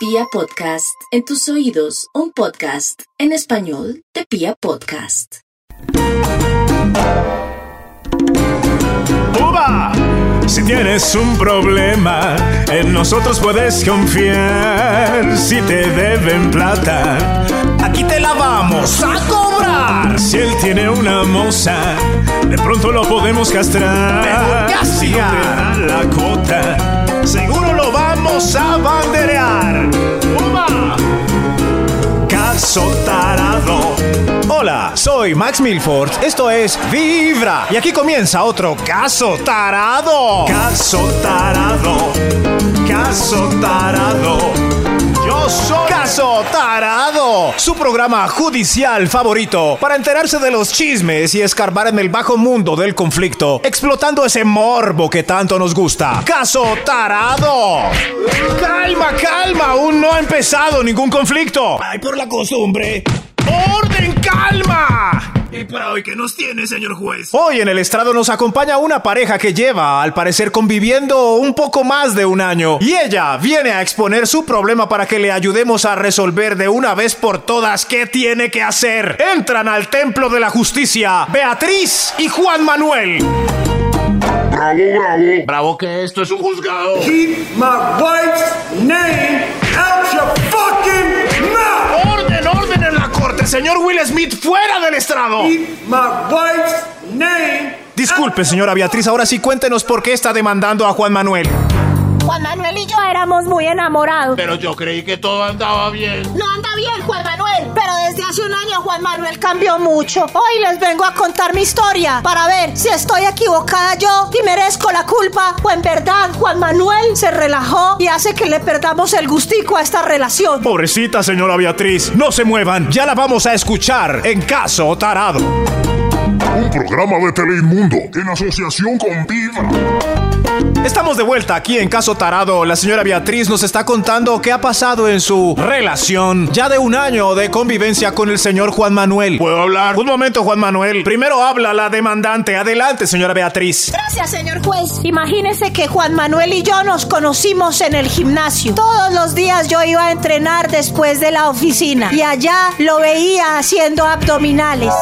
Pia Podcast, en tus oídos, un podcast en español de Pia Podcast. ¡Uva! Si tienes un problema, en nosotros puedes confiar. Si te deben plata, aquí te la vamos a cobrar. Si él tiene una moza, de pronto lo podemos castrar. Si no te da la cuota, vamos a banderear. ¡Uva! Caso tarado. Hola, soy Max Milford. Esto es Vibra. Y aquí comienza otro caso tarado. Caso tarado. Caso tarado. Yo soy Caso Tarado, su programa judicial favorito para enterarse de los chismes y escarbar en el bajo mundo del conflicto, explotando ese morbo que tanto nos gusta. Caso Tarado. Calma, calma, aún no ha empezado ningún conflicto. Ay, por la costumbre. ¡Orden, calma! ¿Y para hoy qué nos tiene, señor juez? Hoy en el estrado nos acompaña una pareja que lleva, al parecer, conviviendo un poco más de un año. Y ella viene a exponer su problema para que le ayudemos a resolver de una vez por todas qué tiene que hacer. Entran al templo de la justicia Beatriz y Juan Manuel. Bravo, bravo. Bravo que esto es un juzgado. Keep my wife's name out your Señor Will Smith, fuera del estrado. Keep my wife's name. Disculpe, señora Beatriz, ahora sí cuéntenos por qué está demandando a Juan Manuel. Juan Manuel y yo éramos muy enamorados. Pero yo creí que todo andaba bien. No anda bien, Juan Manuel. Pero desde hace un año Juan Manuel cambió mucho. Hoy les vengo a contar mi historia para ver si estoy equivocada yo y merezco la culpa o en verdad Juan Manuel se relajó y hace que le perdamos el gustico a esta relación. Pobrecita señora Beatriz, no se muevan, ya la vamos a escuchar en caso tarado. Un programa de Teleinmundo en asociación con Vibra. Estamos de vuelta aquí en Caso Tarado. La señora Beatriz nos está contando qué ha pasado en su relación ya de un año de convivencia con el señor Juan Manuel. ¿Puedo hablar? Un momento, Juan Manuel. Primero habla la demandante. Adelante, señora Beatriz. Gracias, señor juez. Imagínese que Juan Manuel y yo nos conocimos en el gimnasio. Todos los días yo iba a entrenar después de la oficina y allá lo veía haciendo abdominales.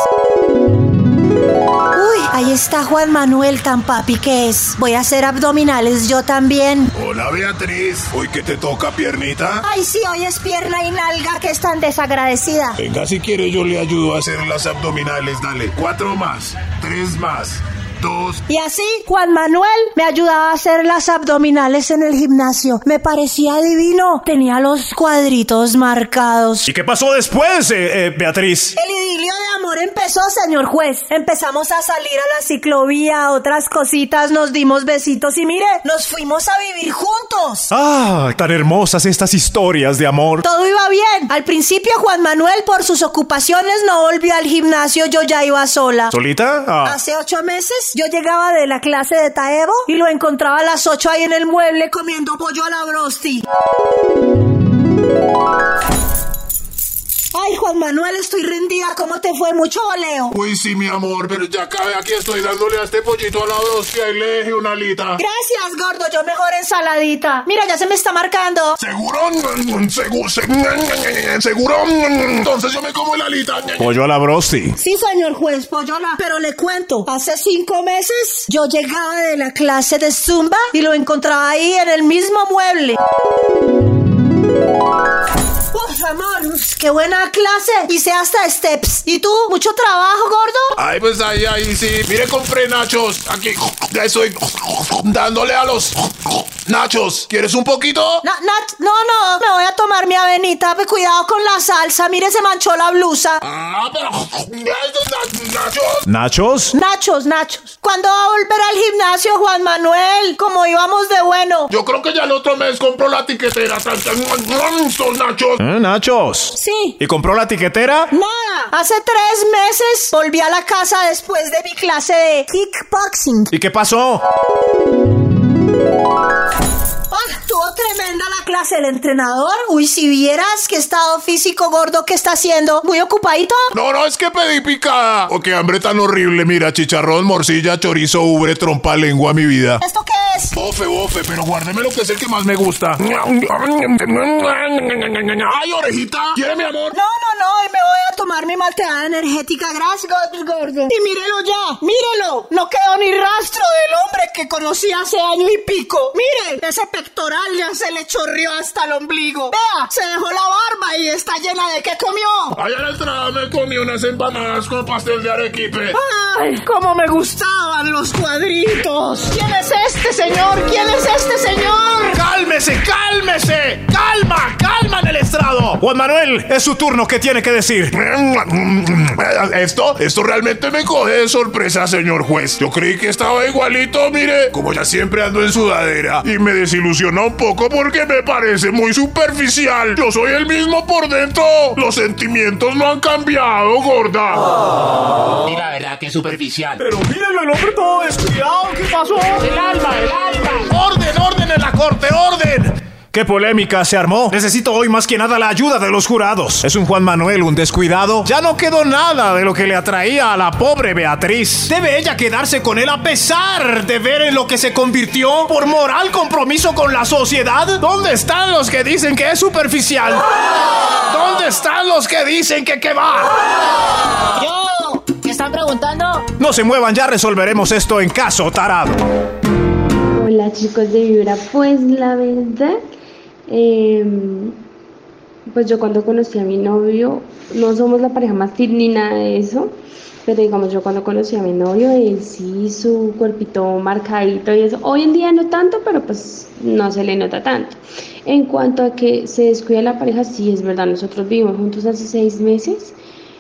Uy, ahí está Juan Manuel tan papi que es. Voy a hacer abdominales yo también. Hola, Beatriz. ¿Hoy que te toca, piernita? Ay, sí, hoy es pierna y nalga que es tan desagradecida. Venga, si quiere yo le ayudo a hacer las abdominales. Dale. Cuatro más. Tres más. Dos. Y así, Juan Manuel me ayudaba a hacer las abdominales en el gimnasio. Me parecía divino. Tenía los cuadritos marcados. ¿Y qué pasó después, eh, eh, Beatriz? El idilio empezó, señor juez. Empezamos a salir a la ciclovía, otras cositas, nos dimos besitos y mire, nos fuimos a vivir juntos. Ah, tan hermosas estas historias de amor. Todo iba bien. Al principio Juan Manuel por sus ocupaciones no volvió al gimnasio, yo ya iba sola. ¿Solita? Ah. Hace ocho meses yo llegaba de la clase de Taebo y lo encontraba a las ocho ahí en el mueble comiendo pollo a la brosti. Ay, Juan Manuel, estoy rendida. ¿Cómo te fue? Mucho voleo. Uy, sí, mi amor, pero ya acabé. Aquí estoy dándole a este pollito a la hostia y le dejé una alita. Gracias, gordo. Yo mejor ensaladita. Mira, ya se me está marcando. ¿Seguro? ¿Seguro? ¿Seguro? Entonces yo me como la alita. Pollo a la brosti. Sí, señor juez, pollola. Pero le cuento, hace cinco meses yo llegaba de la clase de Zumba y lo encontraba ahí en el mismo mueble. Uf, amor, qué buena clase. Hice hasta steps. ¿Y tú? ¿Mucho trabajo, gordo? Ay, pues ahí, ahí sí. Mire, compré nachos. Aquí, ya estoy dándole a los nachos. ¿Quieres un poquito? Na- Nat, no, no, me voy a tomar mi avenita. Cuidado con la salsa. Mire, se manchó la blusa. Ah, pero na- nachos. ¿Nachos? Nachos, nachos. ¿Cuándo va a volver al gimnasio, Juan Manuel? Como íbamos de bueno. Yo creo que ya el otro mes compro la tiquetera. Tan- tan- Estos nachos. ¿Eh, nachos? Sí. ¿Y compró la tiquetera? Nada. Hace tres meses volví a la casa después de mi clase de kickboxing. ¿Y qué pasó? Ah, estuvo tremenda la clase. Douglas, el entrenador. Uy, si vieras qué estado físico gordo que está haciendo. Muy ocupadito. No, no, es que pedí picada. O qué hambre tan horrible. Mira, chicharrón, morcilla, chorizo, ubre, trompa, lengua, mi vida. ¿Esto Bofe, bofe, pero guárdeme lo que es el que más me gusta. Ay, orejita. ¿Quiere mi amor? No, no, no, y me voy a tomar mi malteada energética. Gracias, gordo. Y mírelo ya, mírelo. No quedó ni rastro del hombre que conocí hace año y pico. Mire, ese pectoral ya se le chorrió hasta el ombligo. Vea, se dejó la barba y está llena de qué comió. La entrada me comí unas empanadas con pastel de arequipe. Ay, cómo me gustaban los cuadritos. ¿Quién es este señor? ¿Quién es este señor? ¡Cálmese, cálmese! ¡Calma, Juan Manuel, es su turno. ¿Qué tiene que decir? Esto, esto realmente me coge de sorpresa, señor juez. Yo creí que estaba igualito, mire, como ya siempre ando en sudadera. Y me desilusiona un poco porque me parece muy superficial. Yo soy el mismo por dentro. Los sentimientos no han cambiado, gorda. Y la verdad que es superficial. Pero mírenlo, el hombre todo descuidado. ¿Qué pasó? El alma, el alma. ¡Orden, orden en la corte, orden! ¿Qué polémica se armó? Necesito hoy más que nada la ayuda de los jurados. ¿Es un Juan Manuel un descuidado? Ya no quedó nada de lo que le atraía a la pobre Beatriz. ¿Debe ella quedarse con él a pesar de ver en lo que se convirtió por moral compromiso con la sociedad? ¿Dónde están los que dicen que es superficial? ¿Dónde están los que dicen que qué va? Yo, ¿qué están preguntando? No se muevan, ya resolveremos esto en caso tarado. Hola chicos de Vibra, pues la verdad, eh, pues yo cuando conocí a mi novio, no somos la pareja más fit ni nada de eso, pero digamos yo cuando conocí a mi novio, él sí, su cuerpito marcadito y eso, hoy en día no tanto, pero pues no se le nota tanto. En cuanto a que se descuida la pareja, sí es verdad, nosotros vivimos juntos hace seis meses.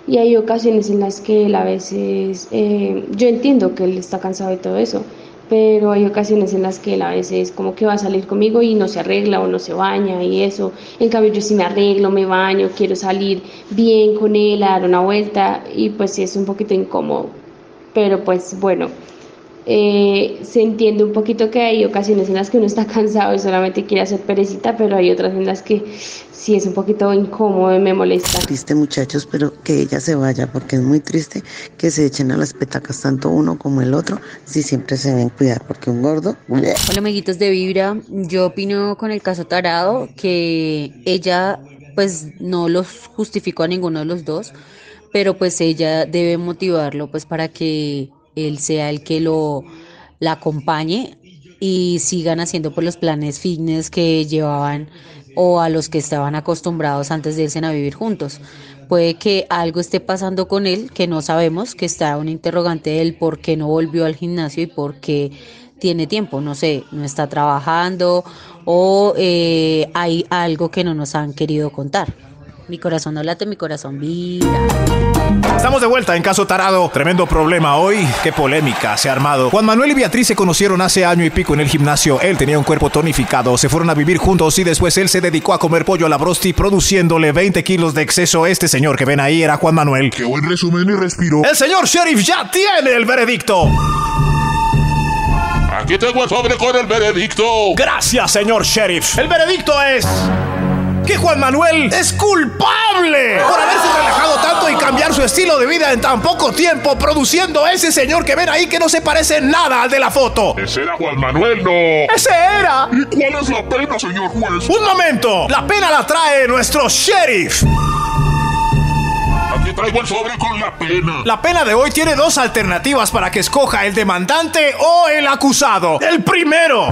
Y hay ocasiones en las que él a veces, eh, yo entiendo que él está cansado de todo eso, pero hay ocasiones en las que él a veces como que va a salir conmigo y no se arregla o no se baña y eso. En cambio yo sí me arreglo, me baño, quiero salir bien con él, a dar una vuelta y pues sí es un poquito incómodo. Pero pues bueno, eh, se entiende un poquito que hay ocasiones en las que uno está cansado y solamente quiere hacer perecita, pero hay otras en las que sí es un poquito incómodo y me molesta. Triste muchachos, pero que ella se vaya porque es muy triste que se echen a las petacas tanto uno como el otro si siempre se ven cuidar porque un gordo... Hola amiguitos de Vibra, yo opino con el caso Tarado que ella pues no los justificó a ninguno de los dos, pero pues ella debe motivarlo pues para que él sea el que lo la acompañe y sigan haciendo por los planes fitness que llevaban o a los que estaban acostumbrados antes de irse a vivir juntos. Puede que algo esté pasando con él que no sabemos, que está un interrogante del por qué no volvió al gimnasio y por qué tiene tiempo, no sé, no está trabajando o eh, hay algo que no nos han querido contar. Mi corazón no late, mi corazón vibra. Estamos de vuelta en Caso Tarado. Tremendo problema hoy. Qué polémica se ha armado. Juan Manuel y Beatriz se conocieron hace año y pico en el gimnasio. Él tenía un cuerpo tonificado. Se fueron a vivir juntos y después él se dedicó a comer pollo a la brosti, produciéndole 20 kilos de exceso. Este señor que ven ahí era Juan Manuel. Qué buen resumen y respiro. El señor sheriff ya tiene el veredicto. Aquí tengo el sobre con el veredicto. Gracias, señor sheriff. El veredicto es que Juan Manuel es culpable por haberse relajado tanto y cambiar su estilo de vida en tan poco tiempo, produciendo a ese señor que ven ahí que no se parece nada al de la foto. Ese era Juan Manuel, no. ¡Ese era! ¿Y cuál es la pena, señor juez? Un momento, la pena la trae nuestro sheriff. Aquí traigo el sobre con la pena. La pena de hoy tiene dos alternativas para que escoja el demandante o el acusado. El primero.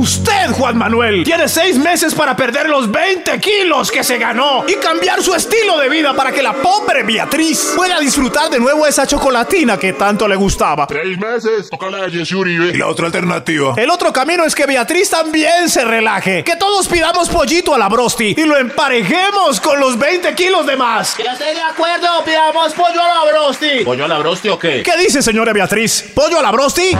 Usted, Juan Manuel, tiene seis meses para perder los 20 kilos que se ganó y cambiar su estilo de vida para que la pobre Beatriz pueda disfrutar de nuevo esa chocolatina que tanto le gustaba. Seis meses. Toca la de Jesse Uribe. Y la otra alternativa. El otro camino es que Beatriz también se relaje, que todos pidamos pollito a la brosti y lo emparejemos con los 20 kilos de más. Yo estoy de acuerdo, pidamos pollo a la brosti. ¿Pollo a la brosti o qué? ¿Qué dice, señora Beatriz? ¿Pollo a la brosti?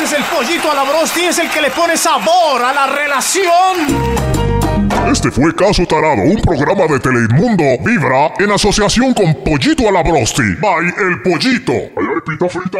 Veces el pollito a la brosti es el que le pone sabor a la relación. Este fue Caso Tarado, un programa de Telemundo Vibra en asociación con Pollito a la Brosti. By El Pollito. ¿Hay arepita frita?